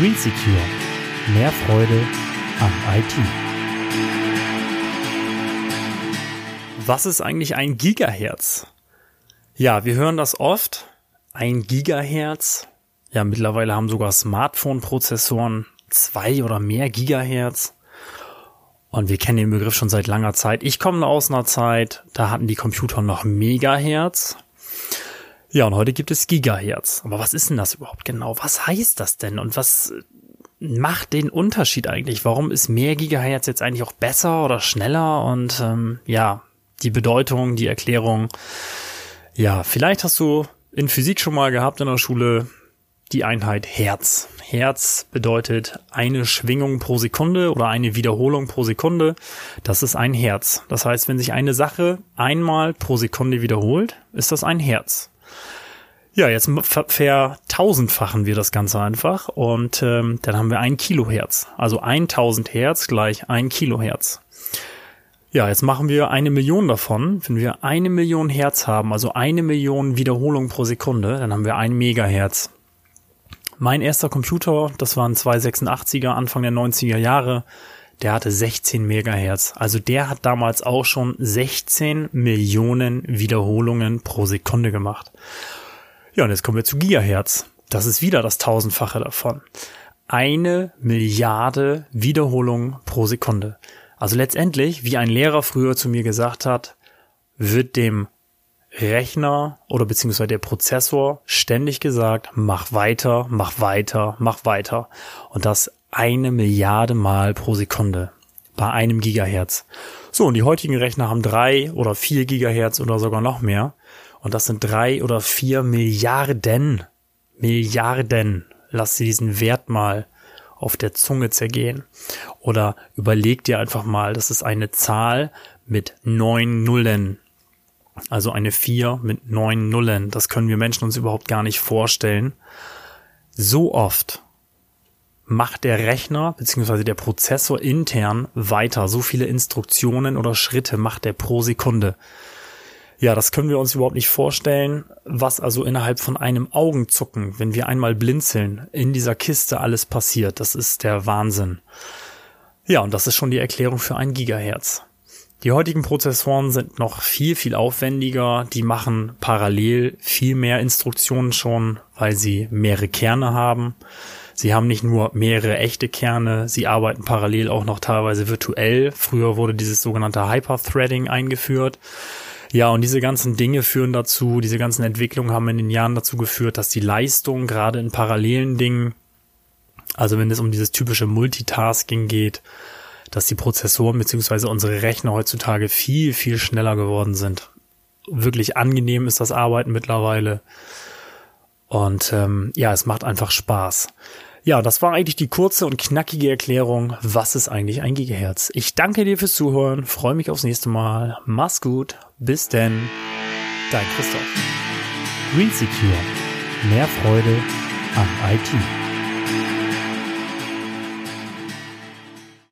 Green Secure. Mehr Freude am IT. Was ist eigentlich ein Gigahertz? Ja, wir hören das oft. Ein Gigahertz. Ja, mittlerweile haben sogar Smartphone-Prozessoren zwei oder mehr Gigahertz. Und wir kennen den Begriff schon seit langer Zeit. Ich komme aus einer Zeit, da hatten die Computer noch Megahertz. Ja, und heute gibt es Gigahertz. Aber was ist denn das überhaupt genau? Was heißt das denn? Und was macht den Unterschied eigentlich? Warum ist mehr Gigahertz jetzt eigentlich auch besser oder schneller? Und ähm, ja, die Bedeutung, die Erklärung. Ja, vielleicht hast du in Physik schon mal gehabt in der Schule die Einheit Hertz. Hertz bedeutet eine Schwingung pro Sekunde oder eine Wiederholung pro Sekunde. Das ist ein Herz. Das heißt, wenn sich eine Sache einmal pro Sekunde wiederholt, ist das ein Herz. Ja, jetzt vertausendfachen wir das Ganze einfach und ähm, dann haben wir ein Kilohertz. Also 1000 Hertz gleich ein Kilohertz. Ja, jetzt machen wir eine Million davon. Wenn wir eine Million Hertz haben, also eine Million Wiederholungen pro Sekunde, dann haben wir ein Megahertz. Mein erster Computer, das war ein 286er Anfang der 90er Jahre, der hatte 16 Megahertz. Also der hat damals auch schon 16 Millionen Wiederholungen pro Sekunde gemacht. Ja, und jetzt kommen wir zu Gigahertz. Das ist wieder das tausendfache davon. Eine Milliarde Wiederholungen pro Sekunde. Also letztendlich, wie ein Lehrer früher zu mir gesagt hat, wird dem Rechner oder beziehungsweise der Prozessor ständig gesagt, mach weiter, mach weiter, mach weiter. Und das eine Milliarde Mal pro Sekunde bei einem Gigahertz. So, und die heutigen Rechner haben drei oder vier Gigahertz oder sogar noch mehr. Und das sind drei oder vier Milliarden. Milliarden. Lass sie diesen Wert mal auf der Zunge zergehen. Oder überleg dir einfach mal, das ist eine Zahl mit neun Nullen. Also eine 4 mit neun Nullen. Das können wir Menschen uns überhaupt gar nicht vorstellen. So oft macht der Rechner bzw. der Prozessor intern weiter. So viele Instruktionen oder Schritte macht er pro Sekunde. Ja, das können wir uns überhaupt nicht vorstellen, was also innerhalb von einem Augenzucken, wenn wir einmal blinzeln, in dieser Kiste alles passiert. Das ist der Wahnsinn. Ja, und das ist schon die Erklärung für ein Gigahertz. Die heutigen Prozessoren sind noch viel, viel aufwendiger. Die machen parallel viel mehr Instruktionen schon, weil sie mehrere Kerne haben. Sie haben nicht nur mehrere echte Kerne, sie arbeiten parallel auch noch teilweise virtuell. Früher wurde dieses sogenannte Hyperthreading eingeführt. Ja, und diese ganzen Dinge führen dazu, diese ganzen Entwicklungen haben in den Jahren dazu geführt, dass die Leistung gerade in parallelen Dingen, also wenn es um dieses typische Multitasking geht, dass die Prozessoren beziehungsweise unsere Rechner heutzutage viel, viel schneller geworden sind. Wirklich angenehm ist das Arbeiten mittlerweile. Und ähm, ja, es macht einfach Spaß. Ja, das war eigentlich die kurze und knackige Erklärung, was ist eigentlich ein Gigahertz. Ich danke dir fürs Zuhören, freue mich aufs nächste Mal. Mach's gut, bis denn. Dein Christoph. Green Secure. Mehr Freude am IT.